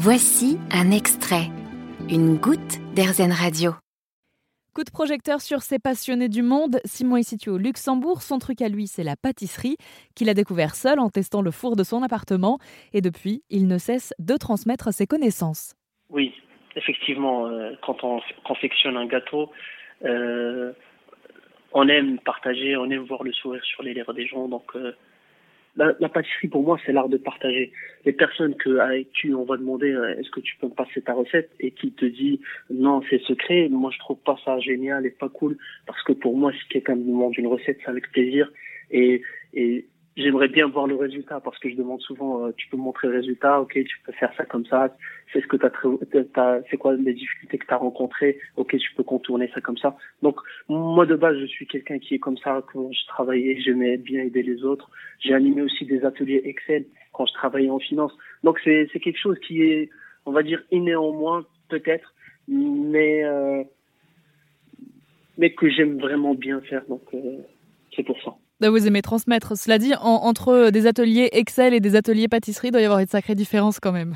Voici un extrait, une goutte d'Airzen Radio. Coup de projecteur sur ces passionnés du monde. Simon est situé au Luxembourg. Son truc à lui, c'est la pâtisserie, qu'il a découvert seul en testant le four de son appartement. Et depuis, il ne cesse de transmettre ses connaissances. Oui, effectivement, euh, quand on confectionne un gâteau, euh, on aime partager, on aime voir le sourire sur les lèvres des gens. Donc, euh, la, pâtisserie pour moi, c'est l'art de partager. Les personnes que avec qui on va demander est-ce que tu peux me passer ta recette et qui te dit non, c'est secret, moi je trouve pas ça génial et pas cool parce que pour moi, si quelqu'un me demande une recette, c'est avec plaisir et j'aimerais bien voir le résultat parce que je demande souvent, euh, tu peux montrer le résultat, ok, tu peux faire ça comme ça, c'est ce que t'as, c'est quoi les difficultés que tu as rencontrées, ok, tu peux contourner ça comme ça. Donc moi de base, je suis quelqu'un qui est comme ça quand je travaillais, j'aimais bien aider les autres. J'ai animé aussi des ateliers Excel quand je travaillais en finance. Donc c'est c'est quelque chose qui est, on va dire, inné en peut-être, mais euh, mais que j'aime vraiment bien faire. Donc euh, c'est pour ça. Vous aimez transmettre. Cela dit, entre des ateliers Excel et des ateliers pâtisserie, doit y avoir une sacrée différence quand même.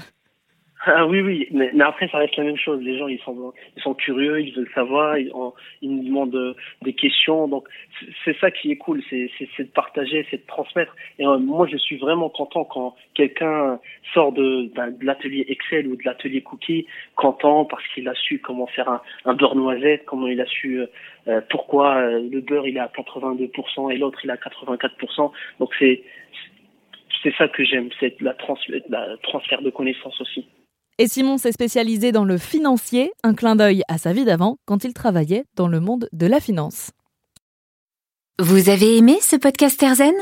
Ah oui, oui, mais, mais, après ça reste la même chose. Les gens, ils sont, ils sont curieux, ils veulent savoir, ils, ils nous demandent euh, des questions. Donc c'est ça qui est cool, c'est de partager, c'est de transmettre. Et euh, moi, je suis vraiment content quand quelqu'un sort de, de l'atelier Excel ou de l'atelier Cookie, content parce qu'il a su comment faire un, beurre noisette, comment il a su euh, pourquoi le beurre il est à 82% et l'autre il est à 84%. Donc c'est c'est ça que j'aime, c'est la, trans la transfert de connaissances aussi. Et Simon s'est spécialisé dans le financier, un clin d'œil à sa vie d'avant quand il travaillait dans le monde de la finance. Vous avez aimé ce podcast Erzen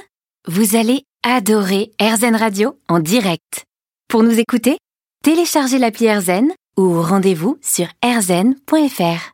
Vous allez adorer Erzen Radio en direct. Pour nous écouter, téléchargez l'appli Erzen ou rendez-vous sur erzen.fr.